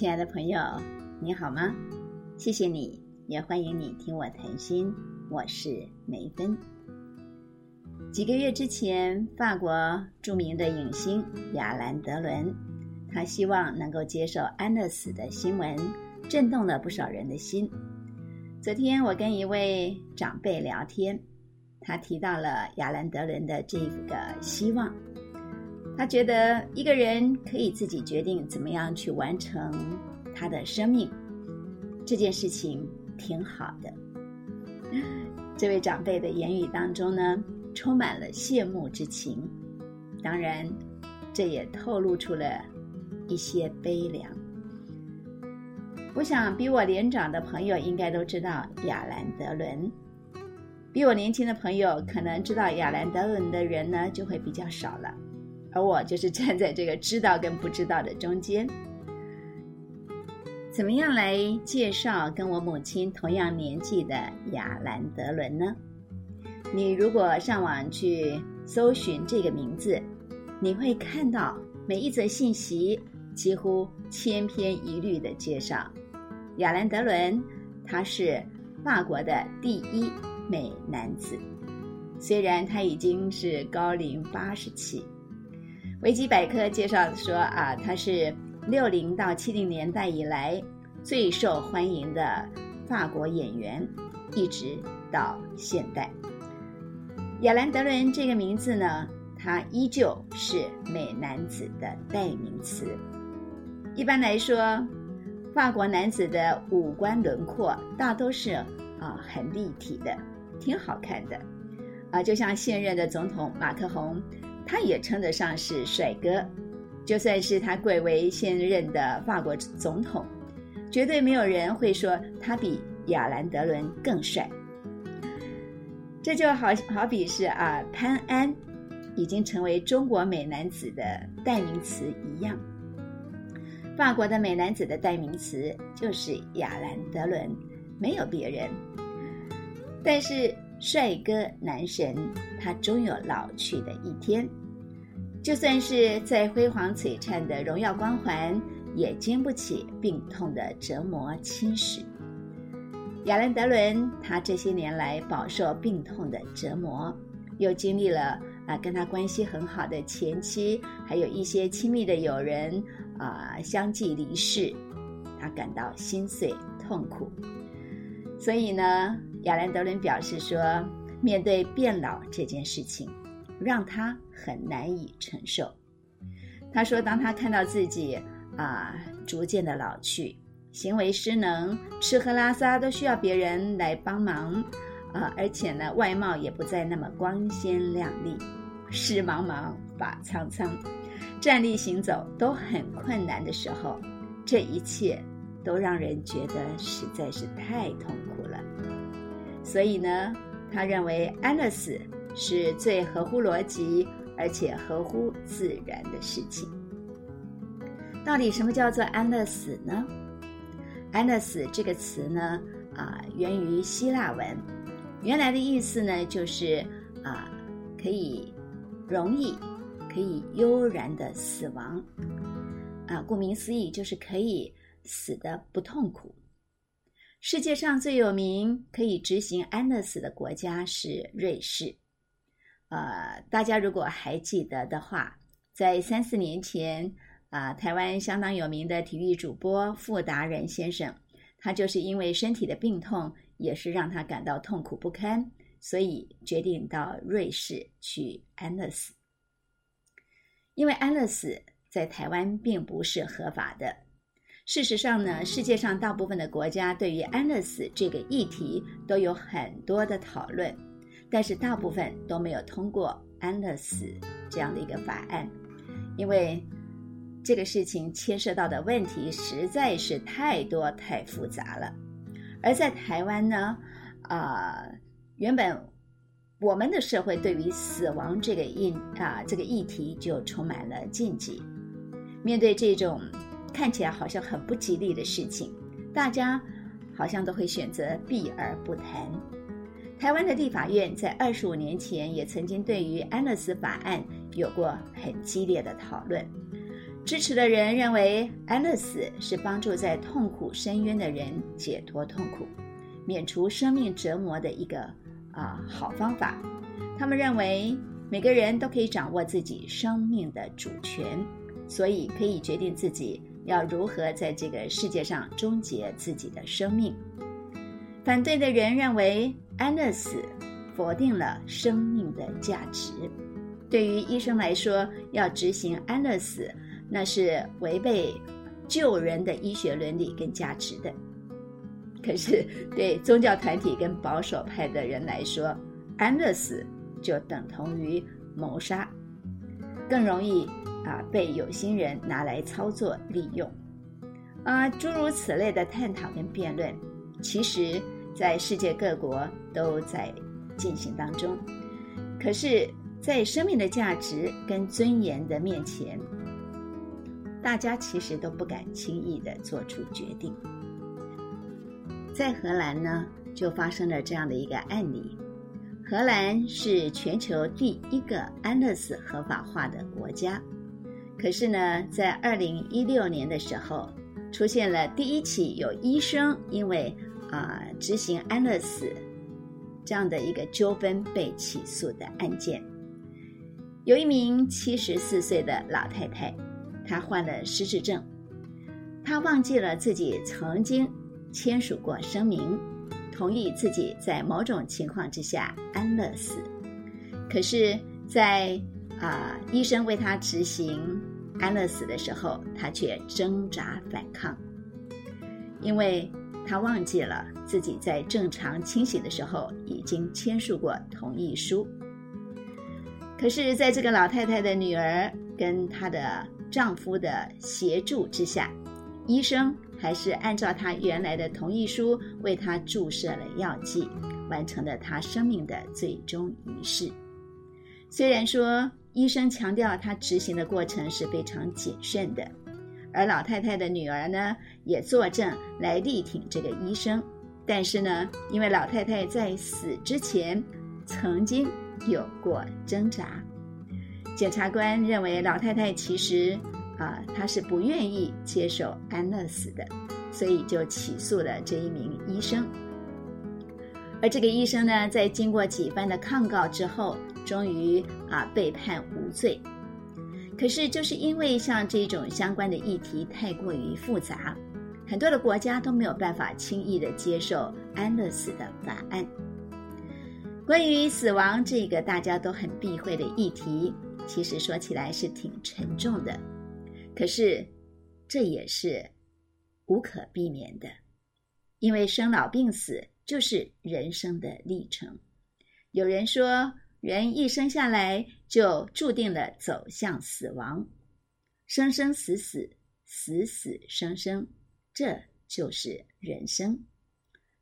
亲爱的朋友，你好吗？谢谢你，也欢迎你听我谈心。我是梅芬。几个月之前，法国著名的影星亚兰·德伦，他希望能够接受安乐死的新闻，震动了不少人的心。昨天我跟一位长辈聊天，他提到了亚兰·德伦的这个希望。他觉得一个人可以自己决定怎么样去完成他的生命，这件事情挺好的。这位长辈的言语当中呢，充满了羡慕之情，当然，这也透露出了一些悲凉。我想，比我年长的朋友应该都知道亚兰·德伦，比我年轻的朋友可能知道亚兰·德伦的人呢，就会比较少了。而我就是站在这个知道跟不知道的中间。怎么样来介绍跟我母亲同样年纪的亚兰·德伦呢？你如果上网去搜寻这个名字，你会看到每一则信息几乎千篇一律的介绍亚兰·德伦，他是法国的第一美男子，虽然他已经是高龄八十七。维基百科介绍说啊，他是六零到七零年代以来最受欢迎的法国演员，一直到现代。亚兰·德伦这个名字呢，他依旧是美男子的代名词。一般来说，法国男子的五官轮廓大都是啊很立体的，挺好看的啊，就像现任的总统马克宏。他也称得上是帅哥，就算是他贵为现任的法国总统，绝对没有人会说他比亚兰·德伦更帅。这就好好比是啊，潘安已经成为中国美男子的代名词一样。法国的美男子的代名词就是亚兰·德伦，没有别人。但是帅哥男神，他终有老去的一天。就算是再辉煌璀璨的荣耀光环，也经不起病痛的折磨侵蚀。亚兰·德伦，他这些年来饱受病痛的折磨，又经历了啊跟他关系很好的前妻，还有一些亲密的友人啊相继离世，他感到心碎痛苦。所以呢，亚兰·德伦表示说，面对变老这件事情。让他很难以承受。他说：“当他看到自己啊逐渐的老去，行为失能，吃喝拉撒都需要别人来帮忙，啊，而且呢外貌也不再那么光鲜亮丽，事茫茫，发苍苍，站立行走都很困难的时候，这一切都让人觉得实在是太痛苦了。所以呢，他认为安乐死。”是最合乎逻辑而且合乎自然的事情。到底什么叫做安乐死呢？安乐死这个词呢，啊，源于希腊文，原来的意思呢，就是啊，可以容易、可以悠然的死亡。啊，顾名思义，就是可以死的不痛苦。世界上最有名可以执行安乐死的国家是瑞士。呃，大家如果还记得的话，在三四年前，啊，台湾相当有名的体育主播傅达人先生，他就是因为身体的病痛，也是让他感到痛苦不堪，所以决定到瑞士去安乐死。因为安乐死在台湾并不是合法的，事实上呢，世界上大部分的国家对于安乐死这个议题都有很多的讨论。但是大部分都没有通过安乐死这样的一个法案，因为这个事情牵涉到的问题实在是太多太复杂了。而在台湾呢，啊，原本我们的社会对于死亡这个议啊这个议题就充满了禁忌。面对这种看起来好像很不吉利的事情，大家好像都会选择避而不谈。台湾的立法院在二十五年前也曾经对于安乐死法案有过很激烈的讨论，支持的人认为安乐死是帮助在痛苦深渊的人解脱痛苦、免除生命折磨的一个啊好方法。他们认为每个人都可以掌握自己生命的主权，所以可以决定自己要如何在这个世界上终结自己的生命。反对的人认为安乐死否定了生命的价值。对于医生来说，要执行安乐死，那是违背救人的医学伦理跟价值的。可是，对宗教团体跟保守派的人来说，安乐死就等同于谋杀，更容易啊被有心人拿来操作利用。啊，诸如此类的探讨跟辩论，其实在世界各国都在进行当中。可是。在生命的价值跟尊严的面前，大家其实都不敢轻易的做出决定。在荷兰呢，就发生了这样的一个案例。荷兰是全球第一个安乐死合法化的国家，可是呢，在二零一六年的时候，出现了第一起有医生因为啊执行安乐死这样的一个纠纷被起诉的案件。有一名七十四岁的老太太，她患了失智症，她忘记了自己曾经签署过声明，同意自己在某种情况之下安乐死。可是，在啊医生为她执行安乐死的时候，她却挣扎反抗，因为她忘记了自己在正常清醒的时候已经签署过同意书。可是，在这个老太太的女儿跟她的丈夫的协助之下，医生还是按照她原来的同意书为她注射了药剂，完成了她生命的最终仪式。虽然说医生强调他执行的过程是非常谨慎的，而老太太的女儿呢也作证来力挺这个医生，但是呢，因为老太太在死之前曾经。有过挣扎，检察官认为老太太其实啊，她是不愿意接受安乐死的，所以就起诉了这一名医生。而这个医生呢，在经过几番的抗告之后，终于啊被判无罪。可是就是因为像这种相关的议题太过于复杂，很多的国家都没有办法轻易的接受安乐死的法案。关于死亡这个大家都很避讳的议题，其实说起来是挺沉重的，可是这也是无可避免的，因为生老病死就是人生的历程。有人说，人一生下来就注定了走向死亡，生生死死，死死生生，这就是人生。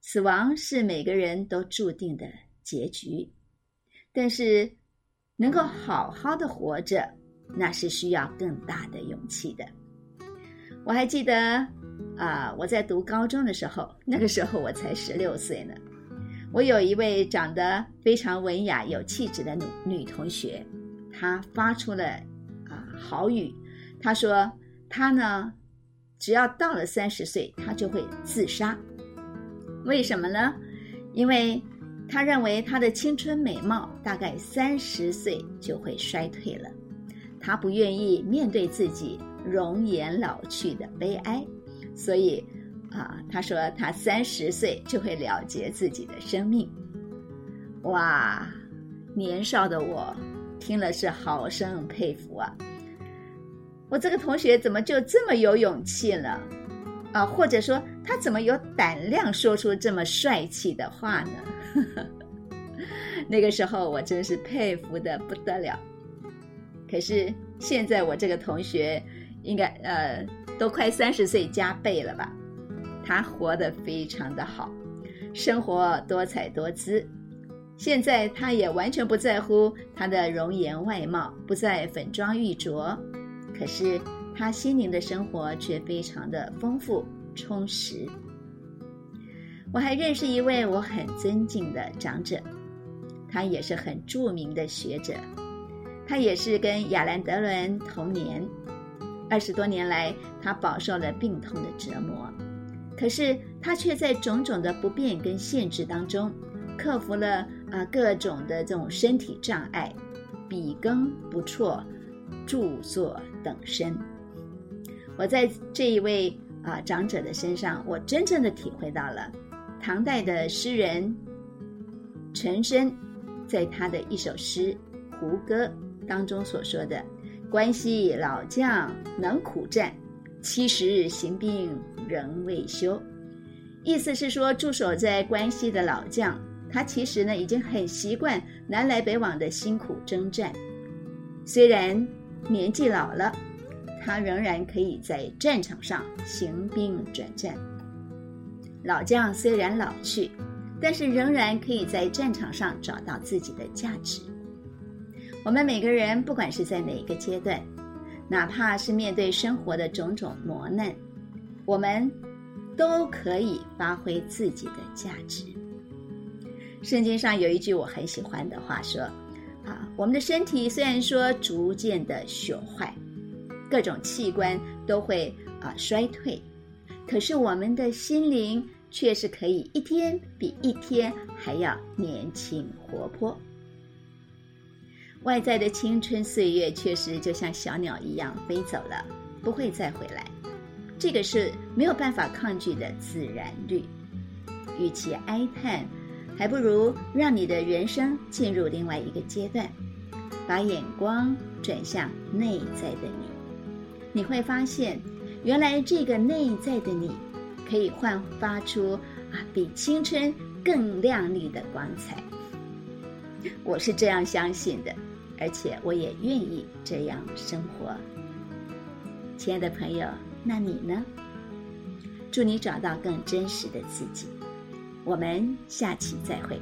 死亡是每个人都注定的。结局，但是能够好好的活着，那是需要更大的勇气的。我还记得啊，我在读高中的时候，那个时候我才十六岁呢。我有一位长得非常文雅、有气质的女女同学，她发出了啊好语，她说她呢，只要到了三十岁，她就会自杀。为什么呢？因为。她认为她的青春美貌大概三十岁就会衰退了，她不愿意面对自己容颜老去的悲哀，所以，啊，他说他三十岁就会了结自己的生命。哇，年少的我听了是好生佩服啊！我这个同学怎么就这么有勇气了？啊，或者说他怎么有胆量说出这么帅气的话呢？那个时候我真是佩服的不得了。可是现在我这个同学应该呃都快三十岁加倍了吧？他活得非常的好，生活多彩多姿。现在他也完全不在乎他的容颜外貌，不再粉妆玉琢。可是他心灵的生活却非常的丰富充实。我还认识一位我很尊敬的长者，他也是很著名的学者，他也是跟亚兰德伦同年。二十多年来，他饱受了病痛的折磨，可是他却在种种的不便跟限制当中，克服了啊各种的这种身体障碍，笔耕不辍，著作等身。我在这一位啊长者的身上，我真正的体会到了唐代的诗人陈深在他的一首诗《胡歌》当中所说的。关西老将能苦战，七十日行兵仍未休。意思是说，驻守在关西的老将，他其实呢已经很习惯南来北往的辛苦征战。虽然年纪老了，他仍然可以在战场上行兵转战。老将虽然老去，但是仍然可以在战场上找到自己的价值。我们每个人，不管是在哪个阶段，哪怕是面对生活的种种磨难，我们都可以发挥自己的价值。圣经上有一句我很喜欢的话说：“啊，我们的身体虽然说逐渐的朽坏，各种器官都会啊衰退，可是我们的心灵却是可以一天比一天还要年轻活泼。”外在的青春岁月确实就像小鸟一样飞走了，不会再回来，这个是没有办法抗拒的自然律。与其哀叹，还不如让你的人生进入另外一个阶段，把眼光转向内在的你，你会发现，原来这个内在的你，可以焕发出啊比青春更亮丽的光彩。我是这样相信的。而且我也愿意这样生活，亲爱的朋友，那你呢？祝你找到更真实的自己。我们下期再会。